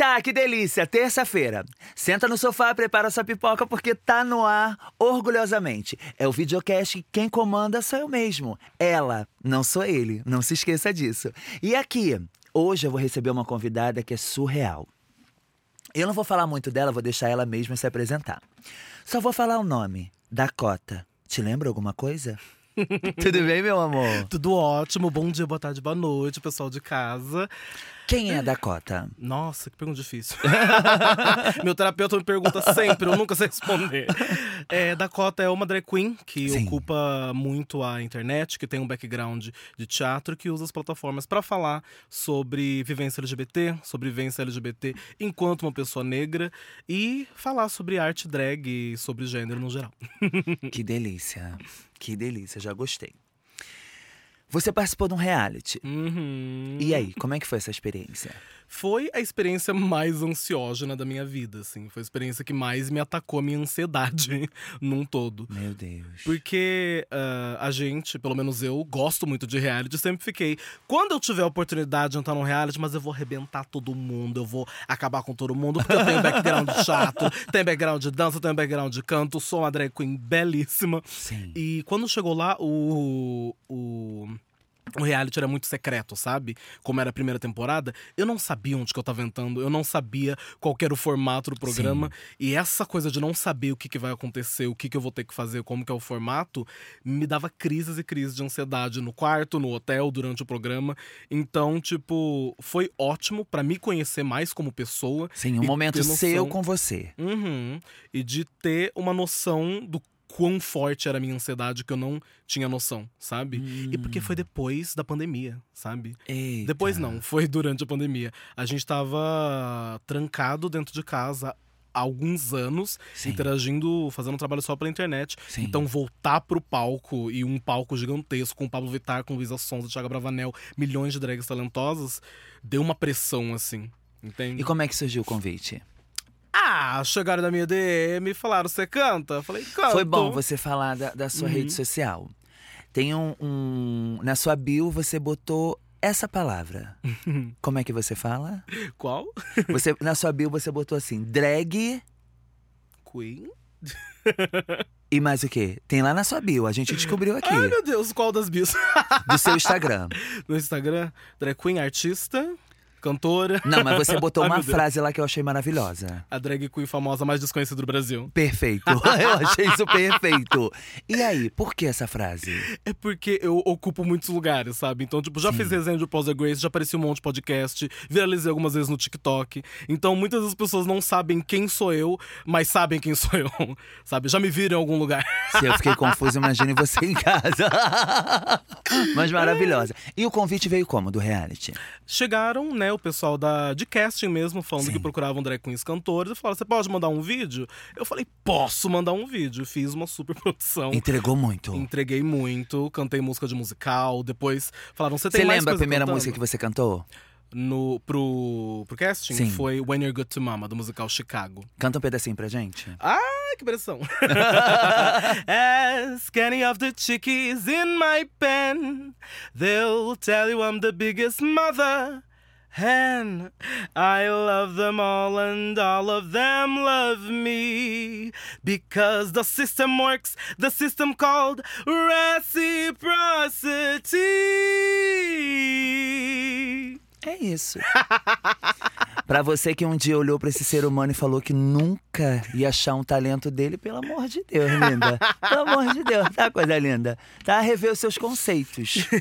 Eita, que delícia! Terça-feira. Senta no sofá, prepara sua pipoca porque tá no ar orgulhosamente. É o videocast que quem comanda sou eu mesmo. Ela, não sou ele. Não se esqueça disso. E aqui, hoje eu vou receber uma convidada que é surreal. Eu não vou falar muito dela, vou deixar ela mesma se apresentar. Só vou falar o nome: Dakota. Te lembra alguma coisa? Tudo bem, meu amor? Tudo ótimo. Bom dia, boa tarde, boa noite, pessoal de casa. Quem é a Dakota? Nossa, que pergunta difícil. Meu terapeuta me pergunta sempre, eu nunca sei responder. É, Dakota é uma drag queen que Sim. ocupa muito a internet, que tem um background de teatro, que usa as plataformas para falar sobre vivência LGBT, sobre vivência LGBT enquanto uma pessoa negra e falar sobre arte drag e sobre gênero no geral. Que delícia. Que delícia, já gostei. Você participou de um reality. Uhum. E aí, como é que foi essa experiência? Foi a experiência mais ansiógena da minha vida, assim. Foi a experiência que mais me atacou a minha ansiedade num todo. Meu Deus. Porque ah, a gente, pelo menos eu, gosto muito de reality, sempre fiquei. Quando eu tiver a oportunidade de entrar num reality, mas eu vou arrebentar todo mundo, eu vou acabar com todo mundo, porque eu tenho background chato, tenho background de dança, tenho background de canto, sou uma drag queen belíssima. Sim. E quando chegou lá, o. o o reality era muito secreto, sabe? Como era a primeira temporada, eu não sabia onde que eu tava entrando, eu não sabia qual que era o formato do programa. E essa coisa de não saber o que, que vai acontecer, o que, que eu vou ter que fazer, como que é o formato, me dava crises e crises de ansiedade no quarto, no hotel, durante o programa. Então, tipo, foi ótimo pra me conhecer mais como pessoa. Sim, um momento ter seu noção- com você. Uhum. E de ter uma noção do quão forte era a minha ansiedade que eu não tinha noção, sabe? E porque foi depois da pandemia, sabe? Eita. Depois não, foi durante a pandemia. A gente tava trancado dentro de casa há alguns anos, Sim. interagindo, fazendo um trabalho só pela internet. Sim. Então voltar pro palco e um palco gigantesco com Pablo Vittar, com Luísa Sonza, Thiago Bravanel, milhões de drags talentosas, deu uma pressão assim. Entende? E como é que surgiu o convite? Ah, chegaram da minha DM e falaram: você canta? Eu falei, canto. Foi bom você falar da, da sua Uhum. rede social. Tem um, um- Na sua bio você botou essa palavra. Como é que você fala? Qual? Você, na sua bio você botou assim, drag Queen? e mais o quê? Tem lá na sua bio, a gente descobriu aqui, Ai, meu Deus, qual das bios? do seu Instagram. no Instagram, drag queen, artista, cantora. Não, mas você botou uma frase lá que eu achei maravilhosa. A drag queen famosa mais desconhecida do Brasil. Perfeito. Eu achei isso perfeito. E aí, por que essa frase? É porque eu ocupo muitos lugares, sabe? Então, tipo, já Sim. fiz resenha de Pausa Grace, já apareci um monte de podcast, viralizei algumas vezes no TikTok. Então, muitas das pessoas não sabem quem sou eu, mas sabem quem sou eu, sabe? Já me viram em algum lugar. Se eu fiquei confuso, imagine você em casa. Mas maravilhosa. E o convite veio como? Do reality? Chegaram, né, o pessoal da, de casting mesmo, falando Sim. que procuravam drag queens cantores, e falaram: você pode mandar um vídeo? Eu falei: posso mandar um vídeo. Fiz uma super produção. Entregou muito. Entreguei muito, cantei música de musical. Depois falaram: você Você tem mais lembra a primeira cantando?" música que você cantou? No, pro, pro casting Sim. foi When You're Good to Mama, do musical Chicago. Canta um pedacinho pra gente. Ai, que pressão. Ask any of the chickies in my pen. They'll tell you I'm the biggest mother. Hen. I love them all and all of them love me because the system works, the system called reciprocity. É isso. pra você que um dia olhou pra esse ser humano e falou que nunca ia achar um talento dele, pelo amor de Deus, linda. Pelo amor de Deus, tá, coisa linda? Tá? Rever os seus conceitos.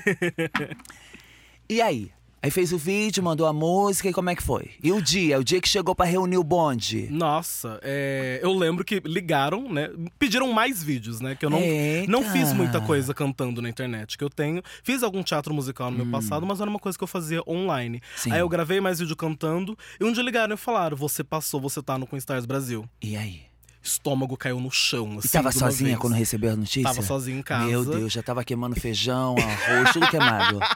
E aí? Aí fez o vídeo, mandou a música e como é que foi? E o dia? O dia que chegou pra reunir o bonde? Nossa, é, eu lembro que ligaram, né? Pediram mais vídeos, né? Que eu não, Eita. não fiz muita coisa cantando na internet. Que eu tenho. Fiz algum teatro musical no meu passado, mas era uma coisa que eu fazia online. Hum. Sim. Aí eu gravei mais vídeo cantando. E um dia ligaram e falaram: Você passou, você tá no Queen Stars Brasil. E aí? Estômago caiu no chão. Assim, E tava sozinha vez. quando recebeu a notícia? Tava sozinha em casa. Meu Deus, já tava queimando feijão, arroz, tudo queimado.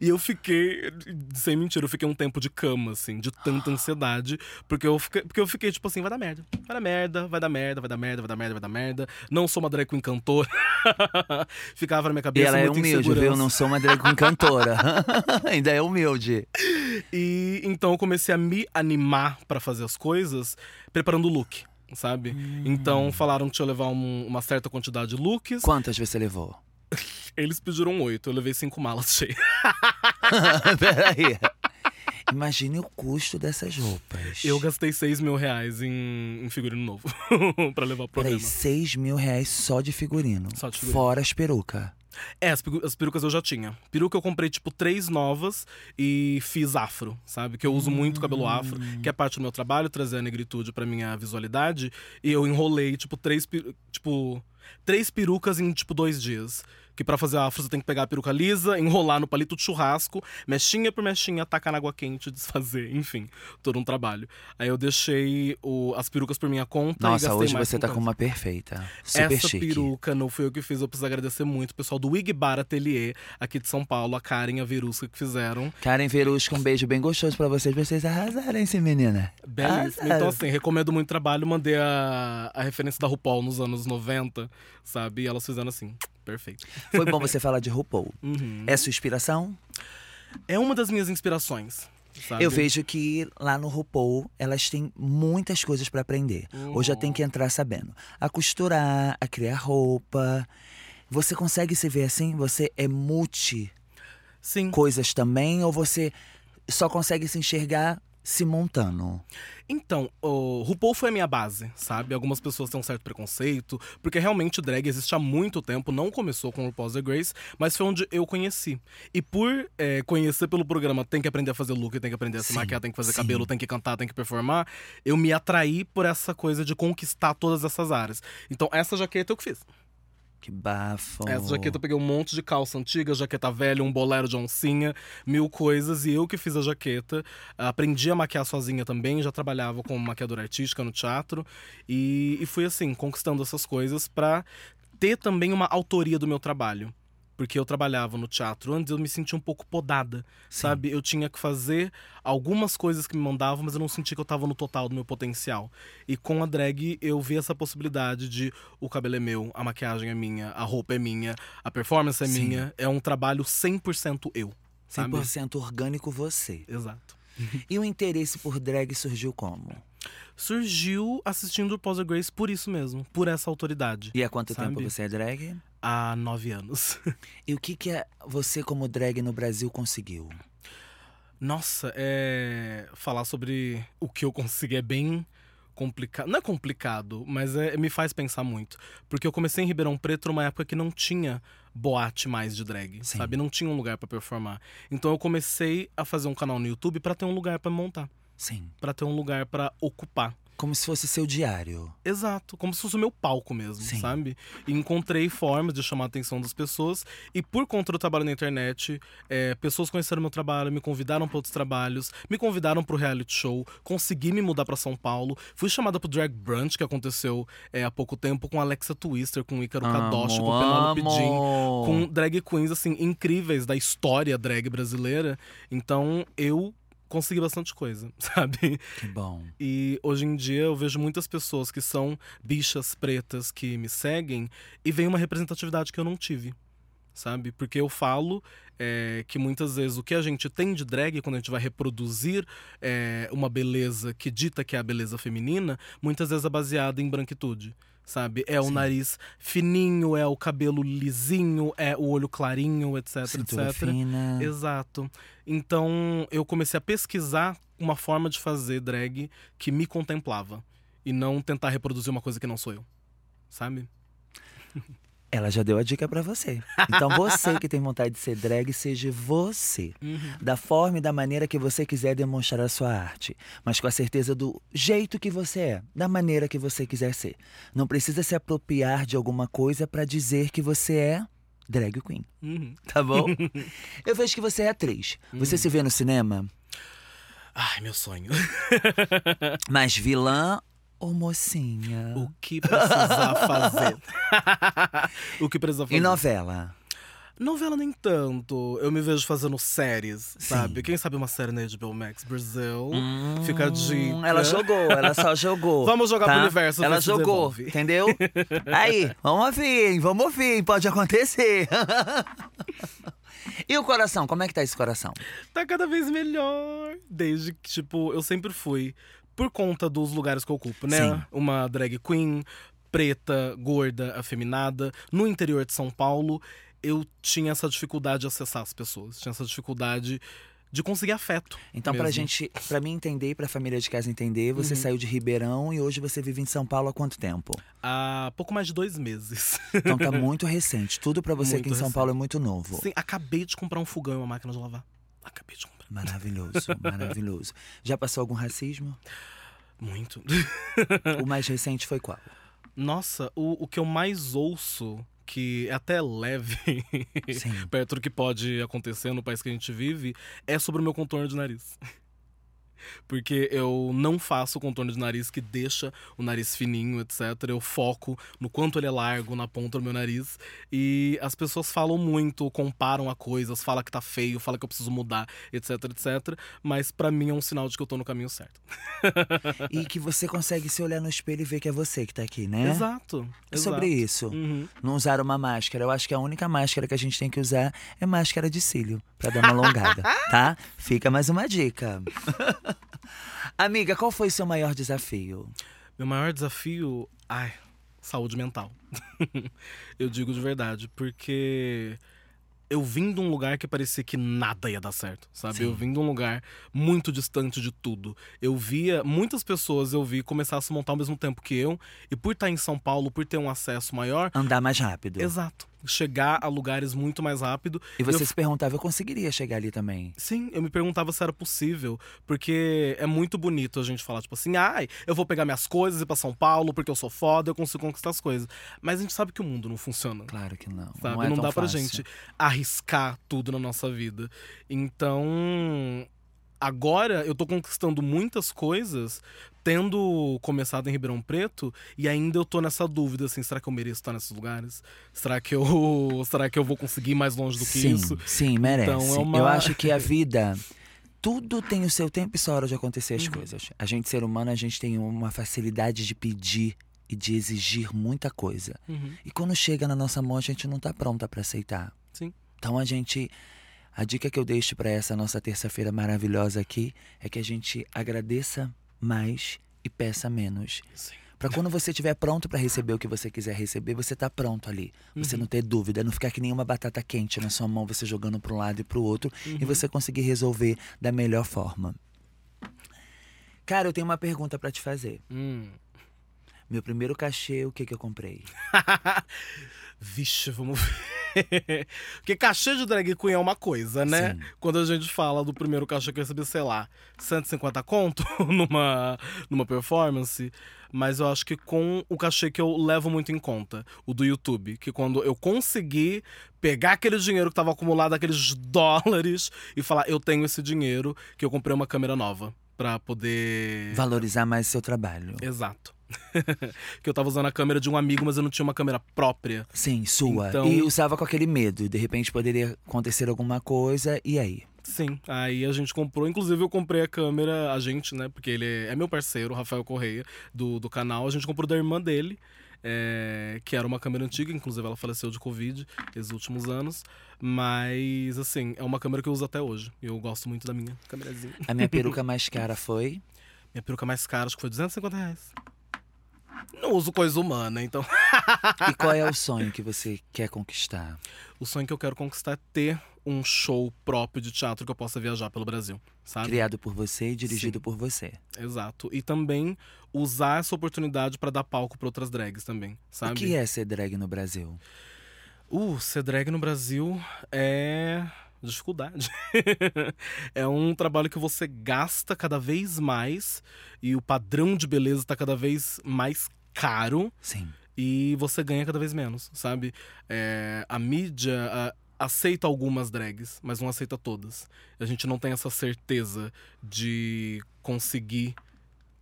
E eu fiquei, sem mentira, eu fiquei um tempo de cama, assim, de tanta ansiedade. Porque eu fiquei, porque eu fiquei tipo assim, vai dar merda. Vai dar merda, vai dar merda, vai dar merda, vai dar merda, vai dar merda. Não sou uma drag queen cantora. Ficava na minha E cabeça ela é humilde, viu? insegurança. Não sou uma drag queen cantora. Ainda é humilde. E então eu comecei a me animar pra fazer as coisas preparando o look, sabe? Hum. Então falaram que tinha levar um- uma certa quantidade de looks. Quantas você levou? Eles pediram oito, eu levei cinco malas cheias. Peraí. Imagine o custo dessas roupas. Eu gastei seis mil reais em, em figurino novo pra levar o Peraí, programa. 6 mil reais só de figurino. Só de figurino. Fora as perucas. É, as, peru- as perucas eu já tinha. Peruca eu comprei, tipo, três novas e fiz afro, sabe? Que eu uso muito cabelo afro, que é parte do meu trabalho, trazer a negritude pra minha visualidade. E eu enrolei, tipo, três, tipo, três perucas em, tipo, dois dias. Que pra fazer afro você tem que pegar a peruca lisa, enrolar no palito de churrasco, mechinha por mechinha, tacar na água quente, desfazer, enfim, todo um trabalho. Aí eu deixei o- as perucas por minha conta e Nossa, gastei hoje mais você tá com uma perfeita. Super Essa chique. peruca não fui eu que fiz, eu preciso agradecer muito o pessoal do Wig Bar Atelier, aqui de São Paulo, a Karen e a Verusca que fizeram. Karen Verusca, um beijo bem gostoso pra vocês. Vocês arrasarem, sim, menina. Belíssimo. Arrasaram. Então, assim, recomendo muito o trabalho. Mandei a, a referência da RuPaul nos anos 90, sabe? E elas fizeram assim, perfeito. Foi bom você falar de RuPaul. Uhum. É sua inspiração? É uma das minhas inspirações, sabe? Eu vejo que lá no RuPaul elas têm muitas coisas pra aprender. Ou já tem que entrar sabendo. A costurar, a criar roupa. Você consegue se ver assim? Você é multi Sim. coisas também? Ou você só consegue se enxergar se montando? Então, o RuPaul foi a minha base, sabe? Algumas pessoas têm um certo preconceito, porque realmente drag existe há muito tempo, não começou com o RuPaul's The Grace, mas foi onde eu conheci. E por é, conhecer pelo programa, tem que aprender a fazer look, tem que aprender a se Sim, maquiar, tem que fazer sim. cabelo, tem que cantar, tem que performar, eu me atraí por essa coisa de conquistar todas essas áreas. Então, essa jaqueta eu que fiz. Que bafo. Essa jaqueta eu peguei um monte de calça antiga, jaqueta velha, um bolero de oncinha, mil coisas, e eu que fiz a jaqueta. Aprendi a maquiar sozinha também, já trabalhava como maquiadora artística no teatro. E, e fui assim, conquistando essas coisas pra ter também uma autoria do meu trabalho. Porque eu trabalhava no teatro antes, eu me sentia um pouco podada, sabe? Eu tinha que fazer algumas coisas que me mandavam, mas eu não sentia que eu tava no total do meu potencial. E com a drag eu vi essa possibilidade de o cabelo é meu, a maquiagem é minha, a roupa é minha, a performance é Sim. minha. É um trabalho 100% eu, sabe? 100% orgânico você. Exato. E o interesse por drag surgiu como? Surgiu assistindo o Poser Grace por isso mesmo, por essa autoridade. E há quanto Sabe? tempo você é drag? Há nove anos. E o que, que você, como drag no Brasil, conseguiu? Nossa, é. Falar sobre o que eu consegui é bem complicado. Não é complicado, mas é- me faz pensar muito. Porque eu comecei em Ribeirão Preto numa época que não tinha boate mais de drag, Sim. sabe? Não tinha um lugar pra performar. Então eu comecei a fazer um canal no YouTube pra ter um lugar pra montar, Sim. Pra ter um lugar pra ocupar. Como se fosse seu diário. Exato, como se fosse o meu palco mesmo, Sim. sabe? E encontrei formas de chamar a atenção das pessoas. E por conta do trabalho na internet, é, pessoas conheceram meu trabalho, me convidaram para outros trabalhos, me convidaram pro reality show, consegui me mudar para São Paulo. Fui chamada pro Drag Brunch, que aconteceu é, há pouco tempo, com Alexa Twister, com Ícaro Kadoshi, com Penelope Jean com drag queens assim incríveis da história drag brasileira. Então eu consegui bastante coisa, sabe? Que bom. E hoje em dia eu vejo muitas pessoas que são bichas pretas que me seguem e vem uma representatividade que eu não tive, sabe? Porque eu falo é, que muitas vezes o que a gente tem de drag, quando a gente vai reproduzir é, uma beleza que dita que é a beleza feminina, muitas vezes é baseada em branquitude. Sabe? É o Sim. nariz fininho, é o cabelo lisinho, é o olho clarinho, etc, Cintura etc. fina. Exato. Então eu comecei a pesquisar uma forma de fazer drag que me contemplava. E não tentar reproduzir uma coisa que não sou eu. Sabe? Ela já deu a dica pra você. Então você que tem vontade de ser drag, seja você. Da forma e da maneira que você quiser demonstrar a sua arte. Mas com a certeza do jeito que você é. Da maneira que você quiser ser. Não precisa se apropriar de alguma coisa pra dizer que você é drag queen. Uhum. Tá bom? Eu vejo que você é atriz. Você se vê no cinema Ai, meu sonho. mais vilã Ô, mocinha. O que precisar fazer? o que precisa fazer? E novela? Novela nem tanto. Eu me vejo fazendo séries, Sim. sabe? Quem sabe uma série na HBO Max Brasil? Fica a dica. Hum, Ela jogou, ela só jogou. Vamos jogar tá? pro universo, Ela jogou, entendeu? Aí, vamos ouvir? Vamos ouvir? Pode acontecer. e o coração? Como é que tá esse coração? Tá cada vez melhor. Desde que, tipo, eu sempre fui. Por conta dos lugares que eu ocupo, né? Sim. Uma drag queen, preta, gorda, afeminada. No interior de São Paulo, eu tinha essa dificuldade de acessar as pessoas. Tinha essa dificuldade de conseguir afeto. Então, pra mesmo. gente, pra mim entender e pra família de casa entender, você Uhum. saiu de Ribeirão e hoje você vive em São Paulo há quanto tempo? Há pouco mais de dois meses. Então tá muito recente. Tudo pra você aqui em Muito São recente. Paulo é muito novo. Sim, acabei de comprar um fogão e uma máquina de lavar. Acabei de comprar. Maravilhoso, maravilhoso. Já passou algum racismo? Muito. O mais recente foi qual? Nossa, o, o que eu mais ouço, que é até leve, perto do que pode acontecer no país que a gente vive, é sobre o meu contorno de nariz. Porque eu não faço o contorno de nariz que deixa o nariz fininho, etc. Eu foco no quanto ele é largo na ponta do meu nariz. E as pessoas falam muito, comparam a coisas, falam que tá feio, falam que eu preciso mudar, etc, etc. Mas pra mim é um sinal de que eu tô no caminho certo. E que você consegue se olhar no espelho e ver que é você que tá aqui, né? Exato. É sobre exato. isso. Uhum. Não usar uma máscara. Eu acho que a única máscara que a gente tem que usar é máscara de cílio, pra dar uma alongada, tá? Fica mais uma dica. Amiga, qual foi seu maior desafio? Meu maior desafio, ai, saúde mental. eu digo de verdade, porque eu vim de um lugar que parecia que nada ia dar certo, sabe? Sim. Eu vim de um lugar muito distante de tudo. Eu via muitas pessoas, eu vi começar a se montar ao mesmo tempo que eu, e por estar em São Paulo, por ter um acesso maior, Andar mais rápido. exato, chegar a lugares muito mais rápido. E você Eu se perguntava, eu conseguiria chegar ali também? Sim, eu me perguntava se era possível, porque é muito bonito a gente falar, tipo assim, ai, eu vou pegar minhas coisas e ir pra São Paulo porque eu sou foda, eu consigo conquistar as coisas. Mas a gente sabe que o mundo não funciona. Claro que não. Sabe? Não, é tão dá pra fácil. gente arriscar tudo na nossa vida. Então, agora eu tô conquistando muitas coisas, tendo começado em Ribeirão Preto, e ainda eu tô nessa dúvida, assim, será que eu mereço estar nesses lugares? Será que eu, será que eu vou conseguir ir mais longe do que sim, isso? Sim, merece. Então, é uma- Eu acho que a vida. Tudo tem o seu tempo e sua hora de acontecer Uhum. as coisas. A gente, ser humano, a gente tem uma facilidade de pedir e de exigir muita coisa. Uhum. E quando chega na nossa mão, a gente não tá pronta pra aceitar. Sim. Então a gente. A dica que eu deixo pra essa nossa terça-feira maravilhosa aqui é que a gente agradeça mais e peça menos. Sim. Pra quando você estiver pronto pra receber o que você quiser receber, você tá pronto ali. Você Uhum. não ter dúvida, não ficar que nem uma batata quente na sua mão, você jogando pra um lado e pro outro, Uhum. e você conseguir resolver da melhor forma. Cara, eu tenho uma pergunta pra te fazer. Hum. Meu primeiro cachê, o que que eu comprei? Vixe, vamos ver. Porque cachê de drag queen é uma coisa, né? Sim. Quando a gente fala do primeiro cachê que eu recebi, sei lá, 150 conto numa, numa performance. Mas eu acho que com o cachê que eu levo muito em conta, o do YouTube, que quando eu consegui pegar aquele dinheiro que tava acumulado, aqueles dólares, e falar, eu tenho esse dinheiro, que eu comprei uma câmera nova pra poder. Valorizar mais seu trabalho. Exato. que eu tava usando a câmera de um amigo, mas eu não tinha uma câmera própria. Sim, sua. Então- E usava com aquele medo. De repente poderia acontecer alguma coisa, e aí? Sim, aí a gente comprou. Inclusive, eu comprei a câmera, a gente, né? Porque ele é meu parceiro, o Rafael Correia, do, do canal. A gente comprou da irmã dele, é, que era uma câmera antiga, inclusive ela faleceu de Covid esses últimos anos. Mas, assim, é uma câmera que eu uso até hoje. E eu gosto muito da minha câmerazinha. A minha peruca mais cara foi. Minha peruca mais cara, acho que foi 250 reais. Não uso coisa humana, então. E qual é o sonho que você quer conquistar? O sonho que eu quero conquistar é ter um show próprio de teatro que eu possa viajar pelo Brasil, sabe? Criado por você e dirigido Sim. por você. Exato. E também usar essa oportunidade pra dar palco pra outras drags também, sabe? O que é ser drag no Brasil? Uh, ser drag no Brasil é dificuldade. é um trabalho que você gasta cada vez mais e o padrão de beleza tá cada vez mais caro Sim. e você ganha cada vez menos, sabe? É, a mídia a- aceita algumas drags, mas não aceita todas. A gente não tem essa certeza de conseguir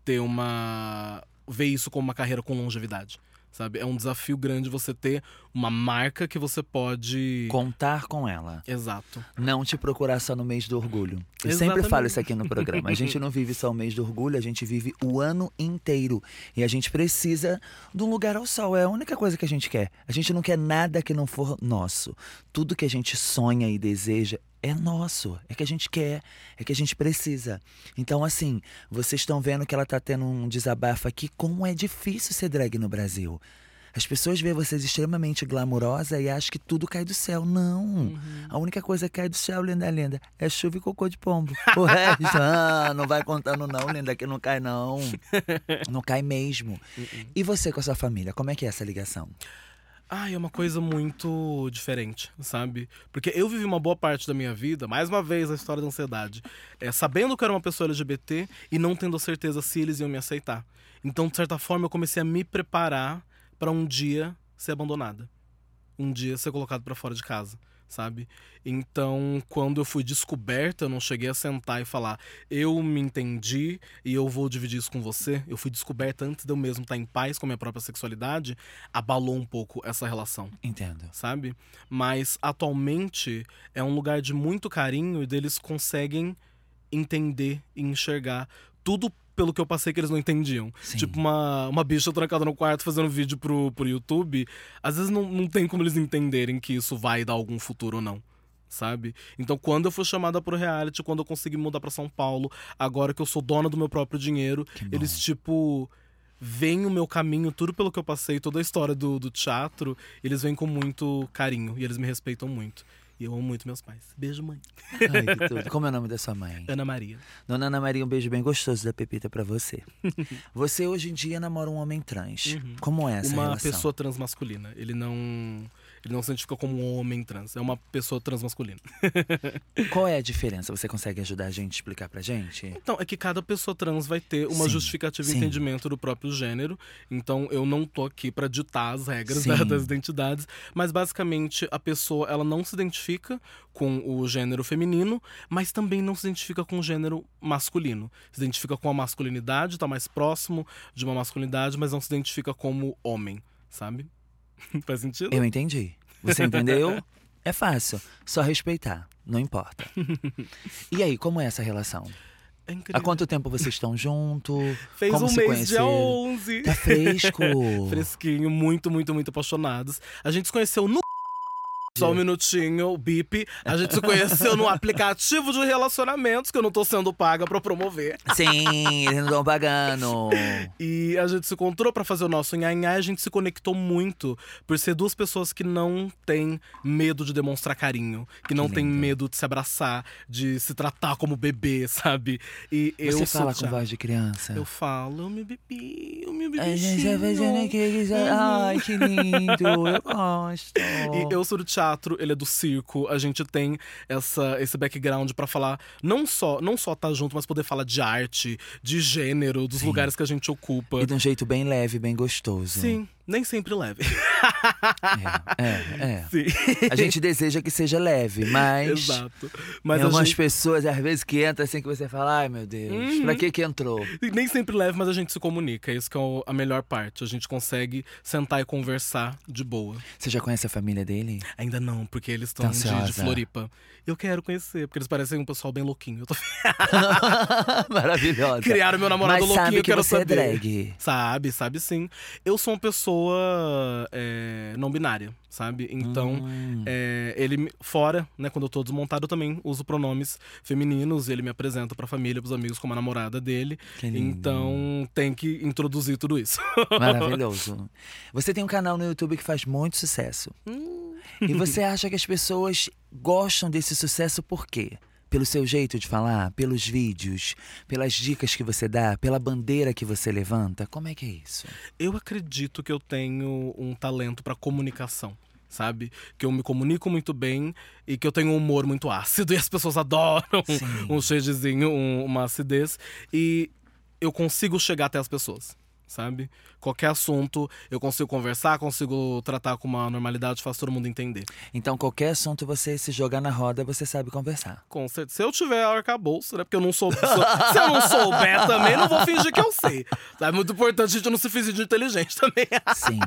ter uma ver isso como uma carreira com longevidade. Sabe? É um desafio grande você ter uma marca que você pode. Contar com ela. Exato. Não te procurar só no mês do orgulho. Eu Exatamente. sempre falo isso aqui no programa. A gente não vive só o mês do orgulho, a gente vive o ano inteiro. E a gente precisa de um lugar ao sol. É a única coisa que a gente quer. A gente não quer nada que não for nosso. Tudo que a gente sonha e deseja é nosso, é que a gente quer, é que a gente precisa. Então, assim, vocês estão vendo que ela tá tendo um desabafo aqui, como é difícil ser drag no Brasil. As pessoas veem vocês extremamente glamurosa e acham que tudo cai do céu. Não. A única coisa que cai do céu, linda, linda, é chuva e cocô de pombo. O resto, ah, não vai contando não, linda, que não cai não. Não cai mesmo. E você com a sua família, como é que é essa ligação? Ai, é uma coisa muito diferente, sabe? Porque eu vivi uma boa parte da minha vida, mais uma vez a história da ansiedade, é, sabendo que eu era uma pessoa LGBT e não tendo a certeza se eles iam me aceitar. Então, de certa forma, eu comecei a me preparar para um dia ser abandonada. Um dia ser colocado para fora de casa, sabe? Então, quando eu fui descoberta, eu não cheguei a sentar e falar, eu me entendi e eu vou dividir isso com você. Eu fui descoberta antes de eu mesmo estar em paz com a minha própria sexualidade, abalou um pouco essa relação Entendo. sabe? Mas atualmente é um lugar de muito carinho e deles conseguem entender e enxergar tudo pelo que eu passei que eles não entendiam. Sim. Tipo, uma, uma bicha trancada no quarto fazendo vídeo pro, pro YouTube, às vezes não, não tem como eles entenderem que isso vai dar algum futuro ou não. Sabe? Então, quando eu fui chamada pro reality, quando eu consegui mudar pra São Paulo, agora que eu sou dona do meu próprio dinheiro, eles, tipo, veem o meu caminho, tudo pelo que eu passei, toda a história do, do teatro, eles vêm com muito carinho e eles me respeitam muito. E eu amo muito meus pais. Beijo, mãe. Ai, que tudo. Como é o nome da sua mãe? Ana Maria. Dona Ana Maria, um beijo bem gostoso da Pepita pra você. Você hoje em dia namora um homem trans. Uhum. Como é essa uma relação? pessoa transmasculina. Ele não. Ele não se identifica como um homem trans. É uma pessoa transmasculina. Qual é a diferença? Você consegue ajudar a gente a explicar pra gente? Então, é que cada pessoa trans vai ter uma Sim, justificativa e sim. entendimento do próprio gênero. Então, eu não tô aqui pra ditar as regras da- das identidades. Mas, basicamente, a pessoa ela não se identifica com o gênero feminino, mas também não se identifica com o gênero masculino. Se identifica com a masculinidade, tá mais próximo de uma masculinidade, mas não se identifica como homem, sabe? Faz sentido? Eu entendi. Você entendeu? É fácil. Só respeitar. Não importa. E aí, como é essa relação? É incrível. Há quanto tempo vocês estão juntos? Fez como um se mês conheceram? dia 11. Tá fresco. Fresquinho, muito, muito, muito apaixonados. A gente se conheceu no. Só um minutinho, bip. A gente se conheceu no aplicativo de relacionamentos que eu não tô sendo paga pra promover. Sim, eles não estão pagando. E a gente se encontrou pra fazer o nosso nhanhá e a gente se conectou muito por ser duas pessoas que não têm medo de demonstrar carinho, que não têm lindo. medo de se abraçar, de se tratar como bebê, sabe? E eu Você sou fala com Thiago. voz de criança? Eu falo, eu me bebi, eu me bebi. A gente tá fazendo aqui. Ai, que lindo. Eu gosto. E eu sou do teatro, ele é do circo. A gente tem essa, esse background pra falar não só não só tá junto, mas poder falar de arte, de gênero, dos Sim. lugares que a gente ocupa. E de um jeito bem leve, bem gostoso. Sim, nem sempre leve. É, é, é. Sim. A gente deseja que seja leve, mas. Exato. Mas algumas gente, pessoas, às vezes, que entram assim que você fala, ai meu Deus, Uhum. pra que que entrou? nem sempre leve, mas a gente se comunica. Isso que é a melhor parte. A gente consegue sentar e conversar de boa. Você já conhece a família dele? Ainda não, porque eles estão Tá de, de. Floripa. Eu quero conhecer, porque eles parecem um pessoal bem louquinho. Eu tô... Maravilhosa. Criaram meu namorado Mas louquinho, sabe eu que quero você saber. é drag. Sabe, sabe sim. Eu sou uma pessoa é, não binária, sabe? Então, Hum. é, ele fora, né, quando eu tô desmontado, eu também uso pronomes femininos. Ele me apresenta pra família, pros amigos, como a namorada dele. Então, tem que introduzir tudo isso. Maravilhoso. Você tem um canal no YouTube que faz muito sucesso. Hum. E você acha que as pessoas gostam desse sucesso por quê? Pelo seu jeito de falar, pelos vídeos, pelas dicas que você dá, pela bandeira que você levanta? Como é que é isso? Eu acredito que eu tenho um talento pra comunicação. Sabe? Que eu me comunico muito bem e que eu tenho um humor muito ácido e as pessoas adoram Sim. um shadezinho, um- uma acidez. E eu consigo chegar até as pessoas, sabe? Qualquer assunto eu consigo conversar, consigo tratar com uma normalidade, faço todo mundo entender. Então, qualquer assunto você se jogar na roda, você sabe conversar. Com certeza. Se eu tiver arcabouço, né? Porque eu não sou. sou- se eu não souber também, não vou fingir que eu sei. É muito importante a gente não se fingir de inteligente também. Sim.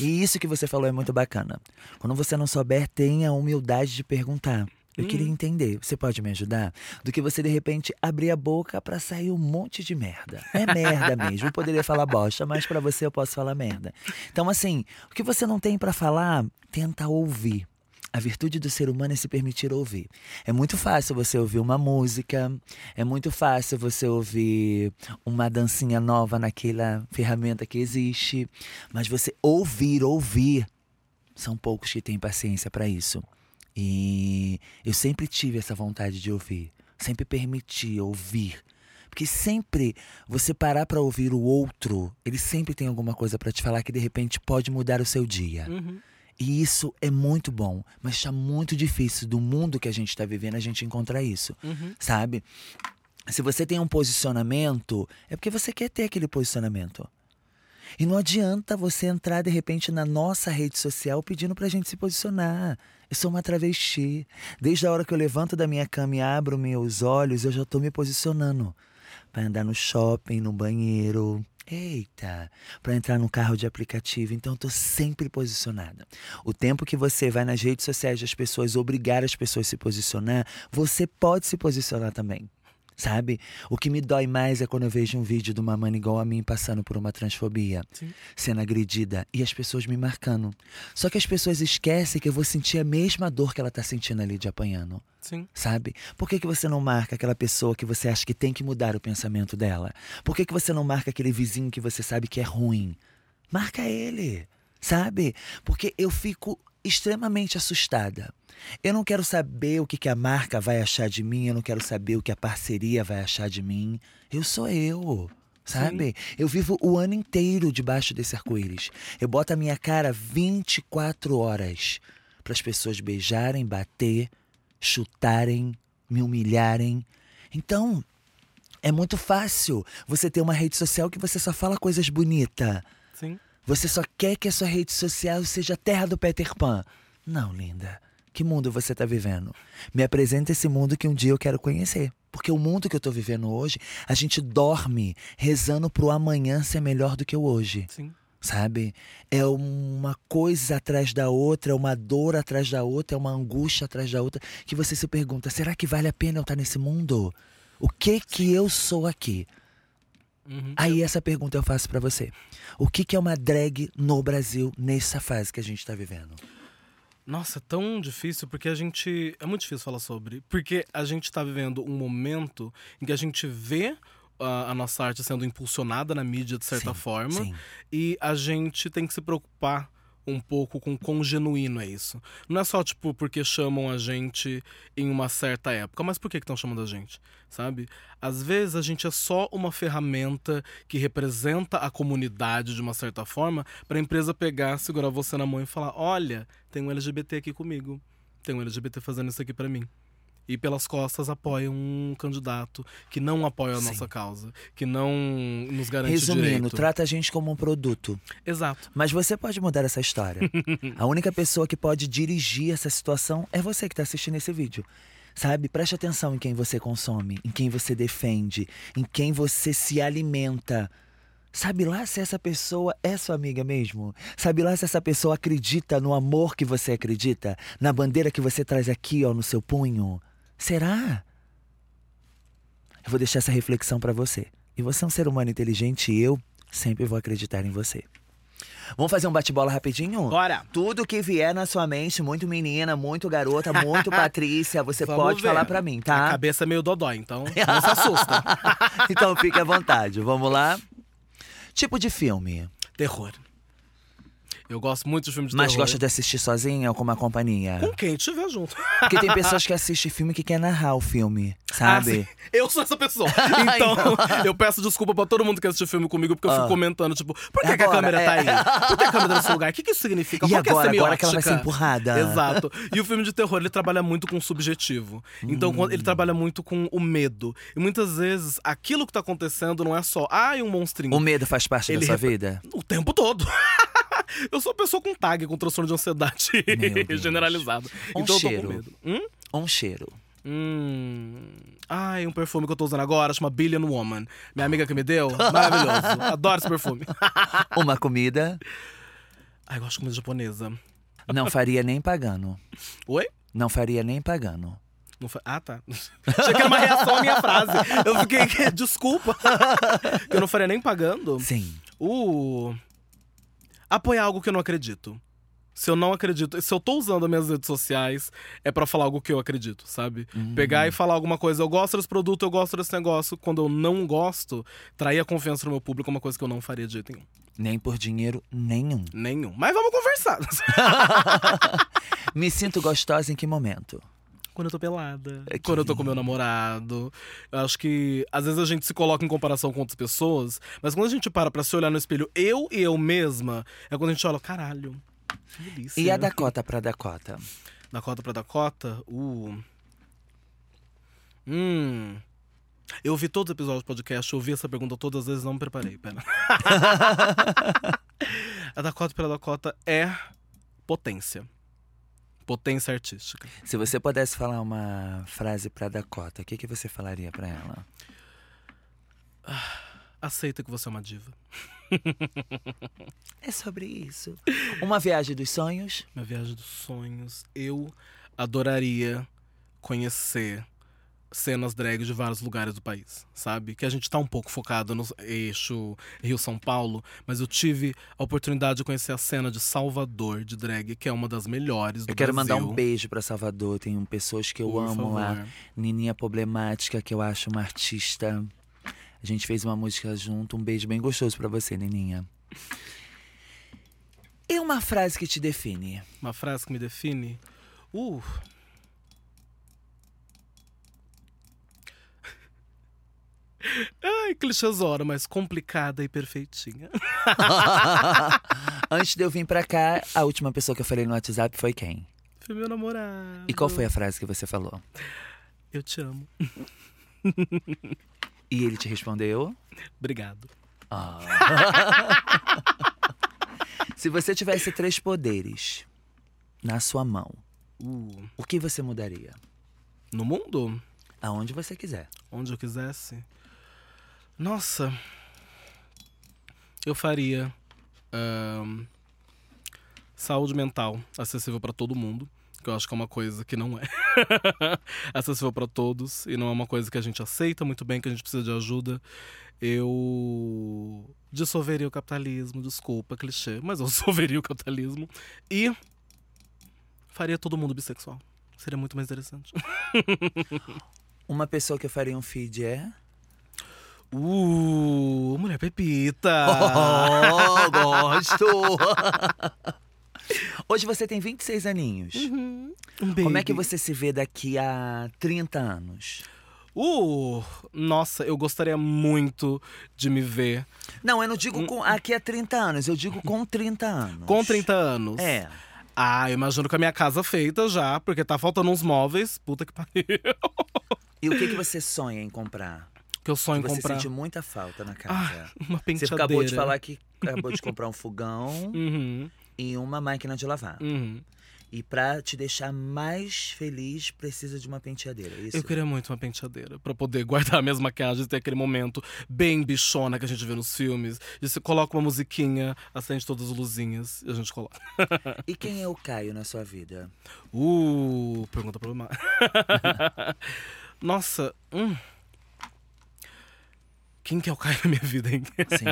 E isso que você falou é muito bacana. Quando você não souber, tenha a humildade de perguntar. Eu queria entender, você pode me ajudar? Do que você de repente abrir a boca pra sair um monte de merda. É merda mesmo. Eu poderia falar bosta, mas pra você eu posso falar merda. Então, assim, o que você não tem pra falar, tenta ouvir. A virtude do ser humano é se permitir ouvir. É muito fácil você ouvir uma música, é muito fácil você ouvir uma dancinha nova naquela ferramenta que existe, mas você ouvir, ouvir, são poucos que têm paciência para isso. E eu sempre tive essa vontade de ouvir, sempre permiti ouvir. Porque sempre você parar para ouvir o outro, ele sempre tem alguma coisa para te falar que de repente pode mudar o seu dia. Uhum. E isso é muito bom, mas está muito difícil do mundo que a gente está vivendo a gente encontrar isso, Uhum. sabe? Se você tem um posicionamento, é porque você quer ter aquele posicionamento. E não adianta você entrar de repente na nossa rede social pedindo pra gente se posicionar. Eu sou uma travesti. Desde a hora que eu levanto da minha cama e abro meus olhos, eu já tô me posicionando. Pra andar no shopping, no banheiro. Eita, para entrar no carro de aplicativo, então eu tô sempre posicionada. O tempo que você vai nas redes sociais das pessoas obrigar as pessoas a se posicionar, você pode se posicionar também. Sabe? O que me dói mais é quando eu vejo um vídeo de uma mana igual a mim passando por uma transfobia, Sim. sendo agredida e as pessoas me marcando. Só que as pessoas esquecem que eu vou sentir a mesma dor que ela tá sentindo ali de apanhando Sim. sabe? Por que, que você não marca aquela pessoa que você acha que tem que mudar o pensamento dela? Por que, que você não marca aquele vizinho que você sabe que é ruim? Marca ele, sabe? Porque eu fico extremamente assustada. Eu não quero saber o que, que a marca vai achar de mim, eu não quero saber o que a parceria vai achar de mim. Eu sou eu. Sabe? Eu vivo o ano inteiro debaixo desse arco-íris. Eu boto a minha cara 24 horas para as pessoas beijarem, bater, chutarem, me humilharem. Então, é muito fácil você ter uma rede social que você só fala coisas bonitas. Sim. Você só quer que a sua rede social seja a terra do Peter Pan. Não, linda. Que mundo você está vivendo? Me apresenta esse mundo que um dia eu quero conhecer. Porque o mundo que eu estou vivendo hoje, a gente dorme rezando pro amanhã ser melhor do que o hoje Sim. sabe? É uma coisa atrás da outra, é uma dor atrás da outra, é uma angústia atrás da outra, que você se pergunta: será que vale a pena eu estar nesse mundo? O que que eu sou aqui? Uhum. Aí essa pergunta eu faço pra você. O que que é uma drag no Brasil nessa fase que a gente tá vivendo? Nossa, é tão difícil porque a gente. É muito difícil falar sobre. Porque a gente tá vivendo um momento em que a gente vê a, a nossa arte sendo impulsionada na mídia de certa Sim, forma. sim. E a gente tem que se preocupar um pouco com quão genuíno é isso. Não é só, tipo, porque chamam a gente em uma certa época, mas por que estão chamando a gente? Sabe? Às vezes a gente é só uma ferramenta que representa a comunidade de uma certa forma para a empresa pegar, segurar você na mão e falar: olha, tem um LGBT aqui comigo, tem um LGBT fazendo isso aqui para mim. E pelas costas apoiam um candidato que não apoia a Sim. nossa causa, que não nos garante Resumindo, direito. trata a gente como um produto. Exato. Mas você pode mudar essa história. a única pessoa que pode dirigir essa situação é você que está assistindo esse vídeo. Sabe? Preste atenção em quem você consome, em quem você defende, em quem você se alimenta. Sabe lá se essa pessoa é sua amiga mesmo? Sabe lá se essa pessoa acredita no amor que você acredita? Na bandeira que você traz aqui, ó, no seu punho? Será? Eu vou deixar essa reflexão pra você. E você é um ser humano inteligente e eu sempre vou acreditar em você. Vamos fazer um bate-bola rapidinho? Bora! Tudo que vier na sua mente, muito menina, muito garota, muito Patrícia, você Vamos pode ver. falar pra mim, A tá? cabeça é meio dodói, então não se assusta. então fique à vontade. Vamos lá. Tipo de filme. Terror. Eu gosto muito de filme de Mas terror. gosta de assistir sozinha ou com uma companhia? Com quem tiver junto. Porque tem pessoas que assistem filme que quer narrar o filme, sabe? Ah, eu sou essa pessoa. Então, eu peço desculpa pra todo mundo que assistiu filme comigo, porque eu fico Ah. comentando, tipo, por que, que a Agora, câmera tá é. aí? Por que a câmera tá nesse lugar? O que, que isso significa? E Qual que é agora? Agora que ela vai ser empurrada. Exato. E o filme de terror, ele trabalha muito com o subjetivo. Então, Hum. ele trabalha muito com o medo. E muitas vezes, aquilo que tá acontecendo não é só, ai, um monstrinho. O medo faz parte Ele da sua vida? O tempo todo. eu sou uma pessoa com tag, com transtorno de ansiedade generalizado. Um então eu tô cheiro. com medo. Hum? Um cheiro. Hum. Ai, um perfume que eu tô usando agora, chama Billion Woman. Minha amiga que me deu, maravilhoso. Adoro esse perfume. Uma comida, Ai, eu gosto de comida japonesa. não faria nem pagando. Oi? Não faria nem pagando. Ah, tá. Achei que era uma reação à minha frase. Eu fiquei, desculpa. que eu não faria nem pagando. Sim. Uh. Apoiar algo que eu não acredito. Se eu não acredito, se eu tô usando as minhas redes sociais, é pra falar algo que eu acredito, sabe? Pegar e falar alguma coisa, eu gosto desse produto, eu gosto desse negócio. Quando eu não gosto, trair a confiança no meu público é uma coisa que eu não faria de jeito nenhum. Nem por dinheiro nenhum. Nenhum. Mas vamos conversar. Me sinto gostosa em que momento? Quando eu tô pelada. É que quando eu tô com meu namorado. Eu acho que às vezes a gente se coloca em comparação com outras pessoas, mas quando a gente para pra se olhar no espelho, eu e eu mesma, é quando a gente olha, caralho. Que delícia. E a Dakota pra Dakota? Dakota pra Dakota? Uh. Hum. Eu ouvi todos os episódios do podcast, eu ouvi essa pergunta todas as vezes, não me preparei, pera. a Dakota pra Dakota é potência. Potência artística. Se você pudesse falar uma frase pra Dakota, o que, que você falaria pra ela? Aceita que você é uma diva. É sobre isso. Uma viagem dos sonhos? Minha viagem dos sonhos. Eu adoraria conhecer cenas drag de vários lugares do país, sabe? Que a gente tá um pouco focado no eixo Rio-São Paulo, mas eu tive a oportunidade de conhecer a cena de Salvador de drag, que é uma das melhores do Eu quero mandar Brasil. um beijo pra Salvador. Tem pessoas que eu Por amo favor. lá. Nininha Problemática, que eu acho uma artista. A gente fez uma música junto. Um beijo bem gostoso pra você, Nininha. E uma frase que te define? Uma frase que me define. Uh. Ai, clichêsora, mas complicada e perfeitinha. Antes de eu vir pra cá, a última pessoa que eu falei no WhatsApp foi quem? Foi meu namorado. E qual foi a frase que você falou? Eu te amo. E ele te respondeu? Obrigado. Ah. Se você tivesse três poderes na sua mão, Uh. o que você mudaria? No mundo? Aonde você quiser. Onde eu quisesse. Nossa. Eu faria. ahn, saúde mental acessível pra todo mundo. Que eu acho que é uma coisa que não é acessível pra todos. E não é uma coisa que a gente aceita muito bem, que a gente precisa de ajuda. Eu dissolveria o capitalismo, desculpa, clichê, mas eu dissolveria o capitalismo. E faria todo mundo bissexual. Seria muito mais interessante. Uma pessoa que eu faria um feed é. Uh, mulher pepita. Oh, gosto! Hoje você tem 26 aninhos. Um Como é que baby. você se vê daqui a 30 anos? Uh, nossa, eu gostaria muito de me ver Não, eu não digo com aqui a 30 anos, eu digo com 30 anos. com 30 anos. É. Ah, eu imagino com a minha casa feita já, porque tá faltando uns móveis. Puta que pariu. E o que, que você sonha em comprar? Que eu sonho você comprar. sente muita falta na Ah, casa. uma você penteadeira. acabou de falar que acabou de comprar um fogão Uhum, e uma máquina de lavar. uhum. E pra te deixar mais feliz, precisa de uma penteadeira. é Isso. Eu queria muito uma penteadeira pra poder guardar minhas maquiagens e ter aquele momento bem bichona que a gente vê nos filmes. E você coloca uma musiquinha, acende todas as luzinhas e a gente coloca. E quem é o Caio na sua vida? Uh, pergunta problemática. Nossa, hum. Quem que é o Caio na minha vida, hein? Sim.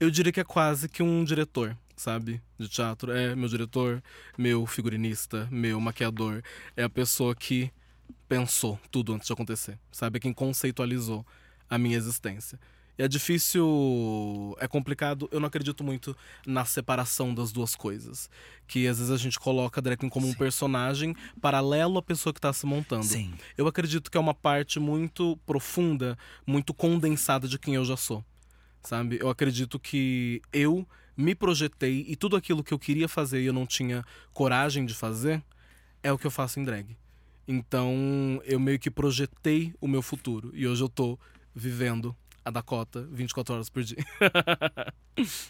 Eu diria que é quase que um diretor, sabe? De teatro. É meu diretor, meu figurinista, meu maquiador. É a pessoa que pensou tudo antes de acontecer, sabe? É quem conceitualizou a minha existência. É difícil, é complicado. Eu não acredito muito na separação das duas coisas. Que às vezes a gente coloca a drag queen como um Sim. personagem paralelo à pessoa que está se montando. Sim. Eu acredito que é uma parte muito profunda, muito condensada de quem eu já sou. Sabe? Eu acredito que eu me projetei e tudo aquilo que eu queria fazer e eu não tinha coragem de fazer é o que eu faço em drag. Então, eu meio que projetei o meu futuro e hoje eu tô vivendo a Dakota 24 horas por dia.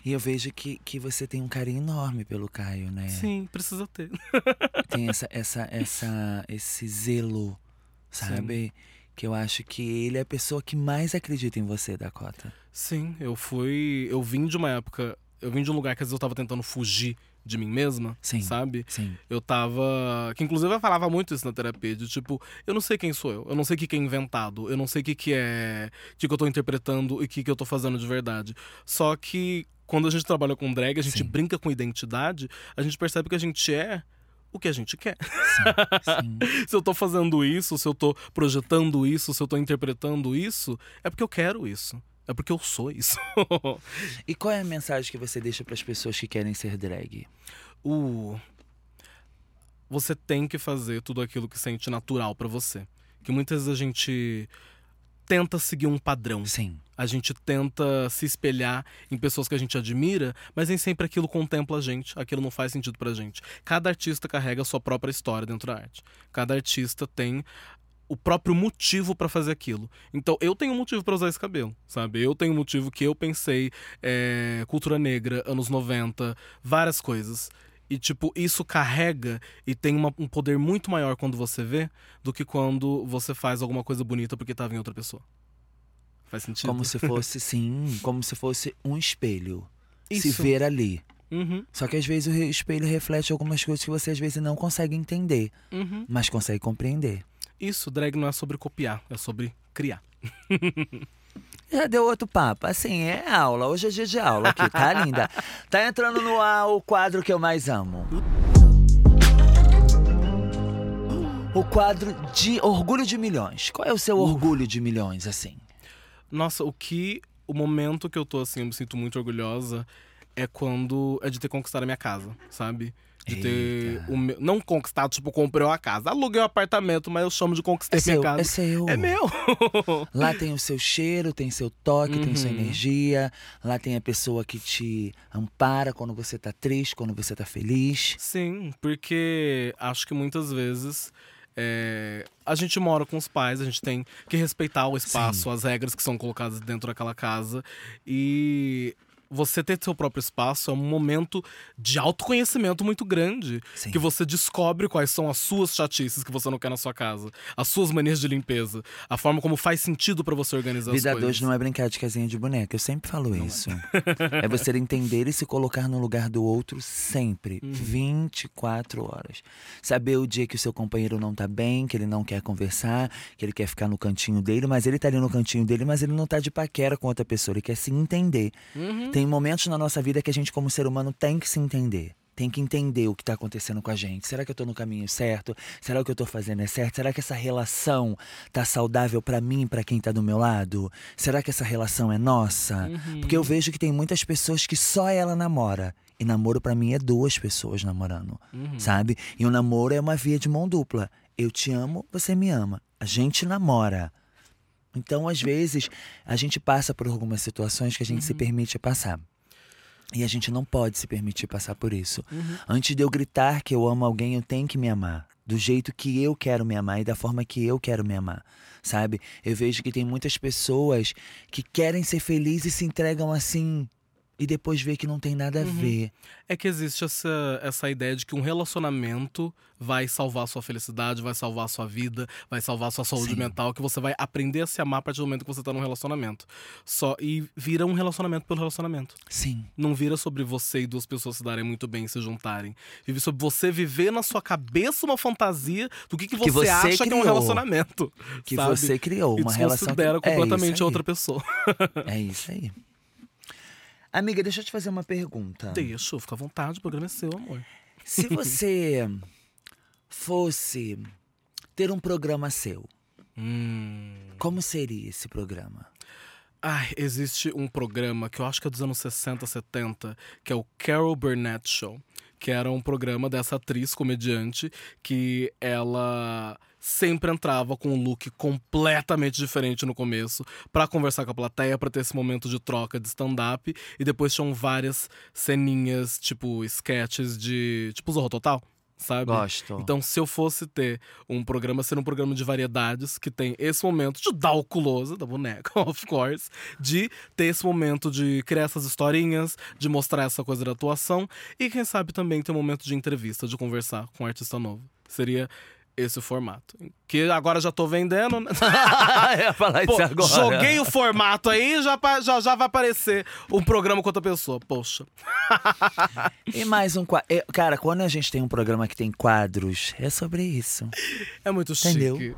E eu vejo que, que você tem um carinho enorme pelo Caio, né? Sim, precisa ter. Tem essa, essa, essa, esse zelo, sabe? Que eu acho que ele é a pessoa que mais acredita em você, Dakota. Sim, eu fui. Eu vim de uma época. Eu vim de um lugar que às vezes eu tava tentando fugir de mim mesma, Sim. sabe? Sim. Eu tava. Que inclusive eu falava muito isso na terapia, de tipo, eu não sei quem sou eu, eu não sei o que, que é inventado, eu não sei o que, que é. o que, que eu tô interpretando e o que, que eu tô fazendo de verdade. Só que quando a gente trabalha com drag, a gente Sim. brinca com identidade, a gente percebe que a gente é o que a gente quer. Sim. se eu tô fazendo isso, se eu tô projetando isso, se eu tô interpretando isso, é porque eu quero isso. É porque eu sou isso. E qual é a mensagem que você deixa para as pessoas que querem ser drag? o você tem que fazer tudo aquilo que sente natural pra você. Que muitas vezes a gente tenta seguir um padrão. Sim. A gente tenta se espelhar em pessoas que a gente admira, mas nem sempre aquilo contempla a gente, aquilo não faz sentido pra gente. Cada artista carrega a sua própria história dentro da arte. Cada artista tem o próprio motivo pra fazer aquilo. Então, eu tenho um motivo pra usar esse cabelo, sabe? Eu tenho um motivo que eu pensei é, cultura negra, anos 90, várias coisas. E, tipo, isso carrega e tem uma- um poder muito maior quando você vê do que quando você faz alguma coisa bonita porque tava em outra pessoa. Faz sentido? Como se fosse, sim, como se fosse um espelho. Se Isso. ver ali. Uhum, Só que às vezes o espelho reflete algumas coisas que você às vezes não consegue entender, uhum. mas consegue compreender. Isso, drag não é sobre copiar, é sobre criar. Já deu outro papo. Assim, é aula. Hoje é dia de aula aqui, tá linda? Tá entrando no ar o quadro que eu mais amo. O quadro de orgulho de milhões. Qual é o seu orgulho de milhões, assim? Nossa, o que. O momento que eu tô assim, eu me sinto muito orgulhosa é quando. É de ter conquistado a minha casa, sabe? De ter. Eita. O meu, não conquistado, tipo, comprei uma casa. Aluguei um apartamento, mas eu chamo de conquistei É minha seu, casa. é seu. É meu! Lá tem o seu cheiro, tem seu toque, tem sua Uhum. energia. Lá tem a pessoa que te ampara quando você tá triste, quando você tá feliz. Sim, porque acho que muitas vezes é, a gente mora com os pais, a gente tem que respeitar o espaço, as regras que são colocadas dentro daquela casa. E você ter seu próprio espaço é um momento de autoconhecimento muito grande. Sim. Que você descobre quais são as suas chatices que você não quer na sua casa, as suas manias de limpeza, a forma como faz sentido pra você organizar Vida as coisas. 2 não é brincar de casinha de boneca, eu sempre falo isso. É. você entender e se colocar no lugar do outro sempre, Uhum. 24 horas. Saber o dia que o seu companheiro não tá bem, que ele não quer conversar, que ele quer ficar no cantinho dele, mas ele tá ali no cantinho dele, mas ele não tá de paquera com outra pessoa, ele quer se entender. Uhum. Tem momentos na nossa vida que a gente, como ser humano, tem que se entender. Tem que entender o que tá acontecendo com a gente. Será que eu tô no caminho certo? Será que o que eu tô fazendo é certo? Será que essa relação tá saudável pra mim, pra quem tá do meu lado? Será que essa relação é nossa? Porque eu vejo que tem muitas pessoas que só ela namora. E namoro pra mim é duas pessoas namorando, Uhum. sabe? E o namoro é uma via de mão dupla. Eu te amo, você me ama. A gente namora. Então, às vezes, a gente passa por algumas situações que a gente se permite passar. E a gente não pode se permitir passar por isso. Antes de eu gritar que eu amo alguém, eu tenho que me amar. Do jeito que eu quero me amar e da forma que eu quero me amar. Sabe? Eu vejo que tem muitas pessoas que querem ser felizes e se entregam assim. E depois vê que não tem nada a ver. É que existe essa, essa ideia de que um relacionamento vai salvar a sua felicidade, vai salvar a sua vida, vai salvar a sua saúde Sim. mental, que você vai aprender a se amar a partir do momento que você tá num relacionamento. Só e vira um relacionamento pelo relacionamento. Sim. Não vira sobre você e duas pessoas se darem muito bem e se juntarem. Vive sobre você viver na sua cabeça uma fantasia do que, que você, você acha que é um criou. relacionamento. Que sabe? você criou e uma relação. que- É completamente outra pessoa. É isso aí. Amiga, deixa eu te fazer uma pergunta. Deixa, fica à vontade, o programa é seu, amor. Se você fosse ter um programa seu, Hum. como seria esse programa? Ai, existe um programa que eu acho que é dos anos 60, 70, que é o Carol Burnett Show. Que era um programa dessa atriz comediante que ela sempre entrava com um look completamente diferente no começo para conversar com a plateia, para ter esse momento de troca de stand-up e depois tinham várias ceninhas, tipo sketches de, tipo Zorro Total, sabe? Gosto. Então, se eu fosse ter um programa, ser um programa de variedades que tem esse momento de dar o culoso da boneca, of course, de ter esse momento de criar essas historinhas, de mostrar essa coisa da atuação e quem sabe também ter um momento de entrevista, de conversar com um artista novo. Seria esse o formato. Que agora já tô vendendo, né? Ia falar Pô, isso agora. joguei o formato aí, já, já, já vai aparecer um programa com outra pessoa. Poxa. E mais um quadro. Cara, quando a gente tem um programa que tem quadros, é sobre isso. É muito Entendeu? chique.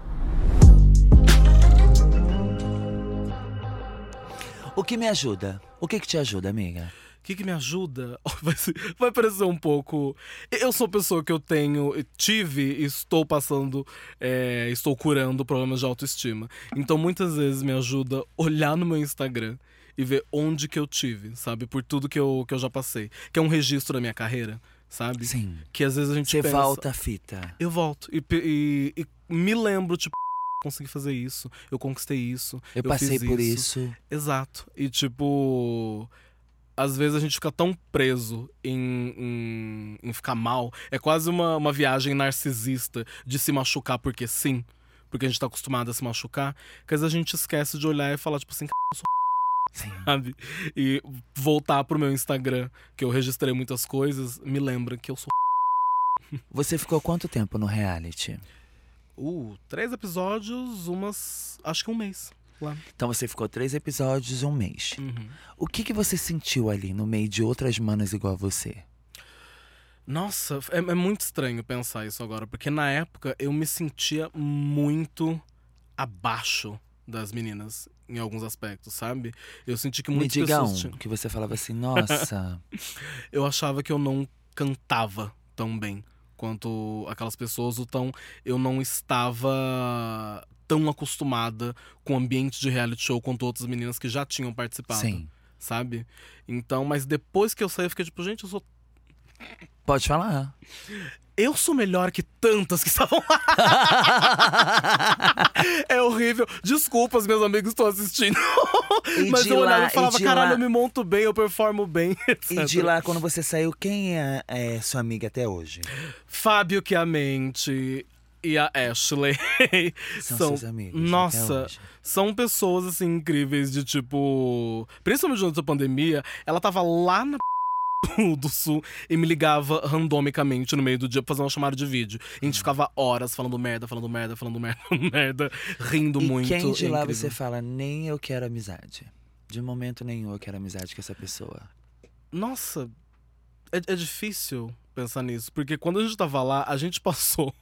O que me ajuda? O que, que te ajuda, amiga? O que, que me ajuda? Vai, vai parecer um pouco. Eu sou pessoa que eu tenho, tive e estou passando, é, estou curando problemas de autoestima. Então muitas vezes me ajuda olhar no meu Instagram e ver onde que eu tive, sabe? Por tudo que eu, que eu já passei. Que é um registro da minha carreira, sabe? Sim. Que às vezes a gente Você pensa, volta a fita. Eu volto e, e- e me lembro, tipo, consegui fazer isso, eu conquistei isso. Eu, passei fiz por isso. isso. Exato. E tipo. Às vezes a gente fica tão preso em, em, em ficar mal. É quase uma, uma viagem narcisista de se machucar porque sim. Porque a gente tá acostumado a se machucar. Que às vezes a gente esquece de olhar e falar, tipo assim, "C- eu sou Sim. sabe? E voltar pro meu Instagram, que eu registrei muitas coisas, me lembra que eu sou. Você ficou quanto tempo no reality? Uh, três episódios, umas. Acho que um mês Então você ficou três episódios, um mês. Uhum. O que, que você sentiu ali no meio de outras manas igual a você? Nossa, é, é muito estranho pensar isso agora, porque na época eu me sentia muito abaixo das meninas em alguns aspectos, sabe? Eu senti que Me muitas diga pessoas um que você falava assim, nossa. eu achava que eu não cantava tão bem quanto aquelas pessoas, ou tão eu não estava tão acostumada com o ambiente de reality show quanto outras meninas que já tinham participado, Sim. sabe? Então, mas depois que eu saí, eu fiquei tipo, gente, eu sou Pode falar. eu sou melhor que tantas que estavam lá. é horrível. Desculpa, os meus amigos estão assistindo. E Mas eu olhava lá- e falava, e caralho, lá- eu me monto bem, eu performo bem, etc. E de lá, quando você saiu, quem é, é sua amiga até hoje? Fábio Chiamente e a Ashley. São, São- seus amigos. até Nossa, são pessoas assim incríveis de tipo. Principalmente durante a pandemia, ela tava lá na do sul e me ligava randomicamente no meio do dia pra fazer uma chamada de vídeo. E a gente ficava horas falando merda, falando merda, falando merda, merda, rindo E muito. quem de É lá incrível. você fala, nem eu quero amizade? De momento nenhum eu quero amizade com essa pessoa. Nossa, é, é difícil pensar nisso, porque quando a gente tava lá, a gente passou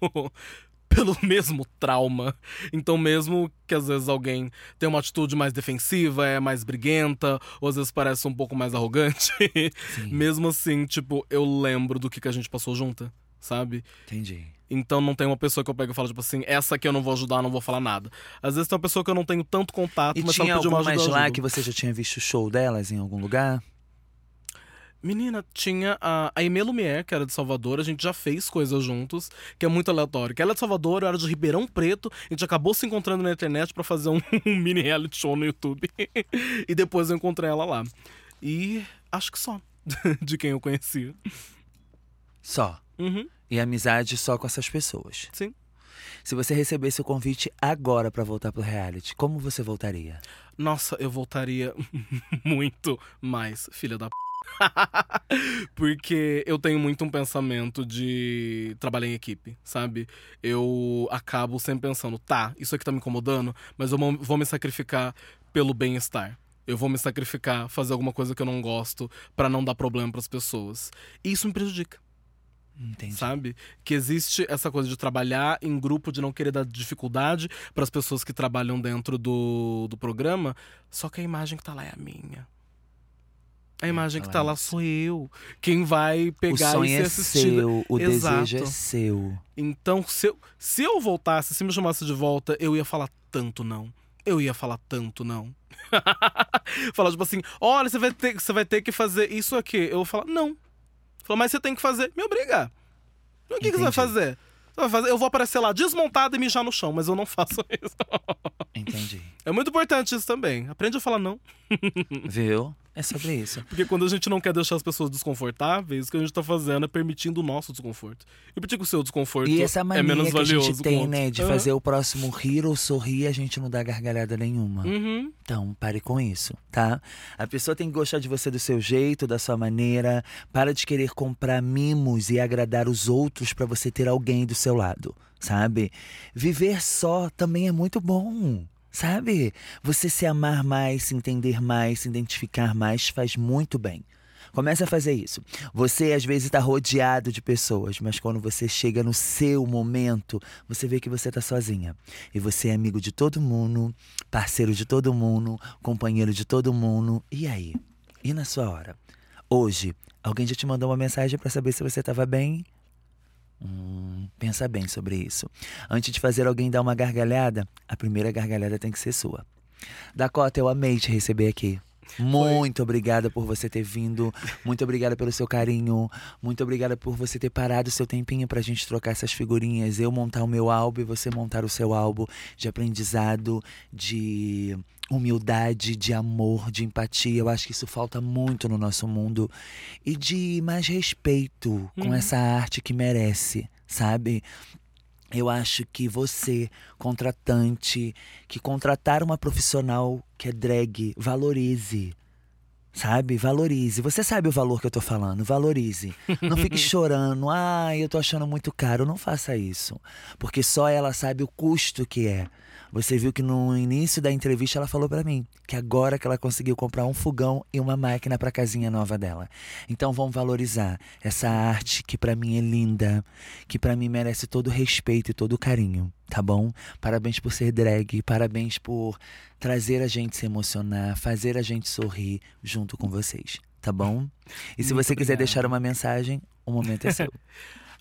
pelo mesmo trauma. Então, mesmo que às vezes alguém tem uma atitude mais defensiva, é mais briguenta, ou às vezes parece um pouco mais arrogante, mesmo assim, tipo, eu lembro do que, que a gente passou junta, sabe? entendi. Então não tem uma pessoa que eu pego e falo, tipo assim, essa aqui eu não vou ajudar, não vou falar nada. Às vezes tem uma pessoa que eu não tenho tanto contato, E mas tinha ela pedir uma ajuda, lá que você já tinha visto o show delas em algum lugar? Menina, tinha a, a Aimee Lumière, que era de Salvador, a gente já fez coisas juntos, que é muito aleatório. Que ela é de Salvador, eu era de Ribeirão Preto, a gente acabou se encontrando na internet pra fazer um, um mini reality show no YouTube. e depois eu encontrei ela lá. E acho que só, de quem eu conhecia. Só. Uhum, E amizade só com essas pessoas. sim. Se você recebesse o convite agora pra voltar pro reality, como você voltaria? Nossa, eu voltaria muito mais, filha da p. Porque eu tenho muito um pensamento de trabalhar em equipe, sabe? Eu acabo sempre pensando, tá, isso aqui tá me incomodando, mas eu vou- me sacrificar pelo bem-estar. Eu vou me sacrificar, fazer alguma coisa que eu não gosto pra não dar problema pras pessoas. E isso me prejudica, Entendi. sabe? Que existe essa coisa de trabalhar em grupo, de não querer dar dificuldade pras pessoas que trabalham dentro do, do programa, só que a imagem que tá lá é a minha. A imagem que tá falar lá sou eu. Quem vai O pegar e sonho ser é assistido. seu, o desejo é Exato. seu. Então, se eu, se eu voltasse, se me chamasse de volta, eu ia falar tanto não. eu ia falar tanto não. falar tipo assim, olha, você vai ter, você vai ter que fazer isso aqui. Eu vou falar, não. Falou, mas você tem que fazer. Me obriga. O que, que você vai fazer? Eu vou aparecer lá desmontado e mijar no chão, mas eu não faço isso. Entendi. É muito importante isso também. Aprende a falar não. Viu? É sobre isso. Porque quando a gente não quer deixar as pessoas desconfortáveis, o que a gente tá fazendo é permitindo o nosso desconforto. E por que o seu desconforto E essa é mania menos que a gente tem, né, de Aham. fazer o próximo rir ou sorrir, a gente não dá gargalhada nenhuma. Uhum. Então, pare com isso, tá? A pessoa tem que gostar de você do seu jeito, da sua maneira. Para de querer comprar mimos e agradar os outros para você ter alguém do seu lado, sabe? Viver só também é muito bom. Sabe? Você se amar mais, se entender mais, se identificar mais faz muito bem. Comece a fazer isso. Você às vezes está rodeado de pessoas, mas quando você chega no seu momento, você vê que você está sozinha. E você é amigo de todo mundo, parceiro de todo mundo, companheiro de todo mundo. E aí? E na sua hora? Hoje, alguém já te mandou uma mensagem para saber se você estava bem? Hum, pensa bem sobre isso. Antes de fazer alguém dar uma gargalhada, a primeira gargalhada tem que ser sua. Dakota, eu amei te receber aqui. Muito obrigada por você ter vindo. Muito obrigada pelo seu carinho. Muito obrigada por você ter parado o seu tempinho pra gente trocar essas figurinhas. Eu montar o meu álbum e você montar o seu álbum de aprendizado, de humildade, de amor, de empatia. Eu acho que isso falta muito no nosso mundo. E de mais respeito com Uhum. essa arte que merece, sabe? Eu acho que você, contratante, que contratar uma profissional que é drag, valorize. Sabe? Valorize. Você sabe o valor que eu tô falando. Valorize. Não fique chorando. Ai, eu tô achando muito caro. Não faça isso. Porque só ela sabe o custo que é. Você viu que no início da entrevista ela falou pra mim que agora que ela conseguiu comprar um fogão e uma máquina pra casinha nova dela. Então vamos valorizar essa arte que pra mim é linda, que pra mim merece todo o respeito e todo o carinho, tá bom? Parabéns por ser drag, parabéns por trazer a gente se emocionar, fazer a gente sorrir junto com vocês, tá bom? E se Muito você quiser obrigado. deixar uma mensagem, o momento é seu.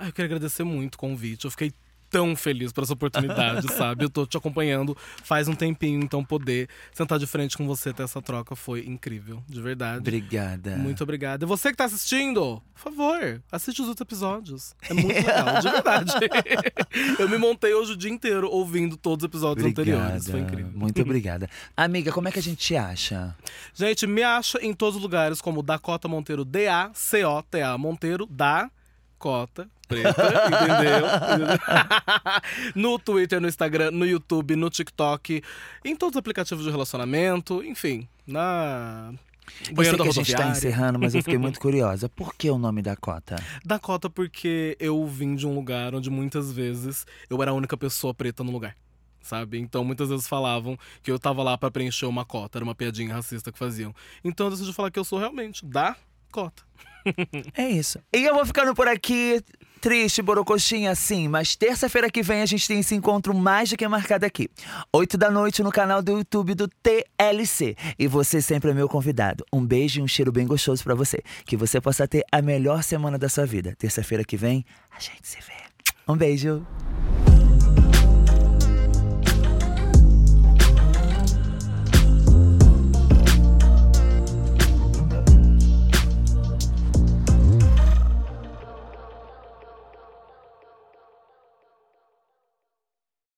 Ah, eu quero agradecer muito o convite. Eu fiquei tão feliz por essa oportunidade, sabe? Eu tô te acompanhando faz um tempinho, então poder sentar de frente com você ter essa troca foi incrível, de verdade. Obrigada. Muito obrigado. E você que tá assistindo, por favor, assiste os outros episódios. É muito legal, de verdade. eu me montei hoje o dia inteiro ouvindo todos os episódios anteriores. Foi incrível. Muito obrigada. Amiga, como é que a gente te acha? Gente, me acha em todos os lugares como Dakota Monteiro, D-A-C-O-T-A Monteiro, da Cota Preta, entendeu? no Twitter, no Instagram, no YouTube, no TikTok, em todos os aplicativos de relacionamento, enfim, na. Eu sei que a gente tá rodoviária. encerrando, mas eu fiquei muito curiosa. Por que o nome da cota? Dakota porque eu vim de um lugar onde muitas vezes eu era a única pessoa preta no lugar. Sabe? Então muitas vezes falavam que eu tava lá pra preencher uma cota, era uma piadinha racista que faziam. Então eu decidi falar que eu sou realmente da cota. É isso. E eu vou ficando por aqui. Triste, borocoxinha, sim, mas terça-feira que vem a gente tem esse encontro mais do que marcado aqui. Oito da noite no canal do YouTube do TLC. E você sempre é meu convidado. Um beijo e um cheiro bem gostoso pra você. Que você possa ter a melhor semana da sua vida. Terça-feira que vem, a gente se vê. Um beijo.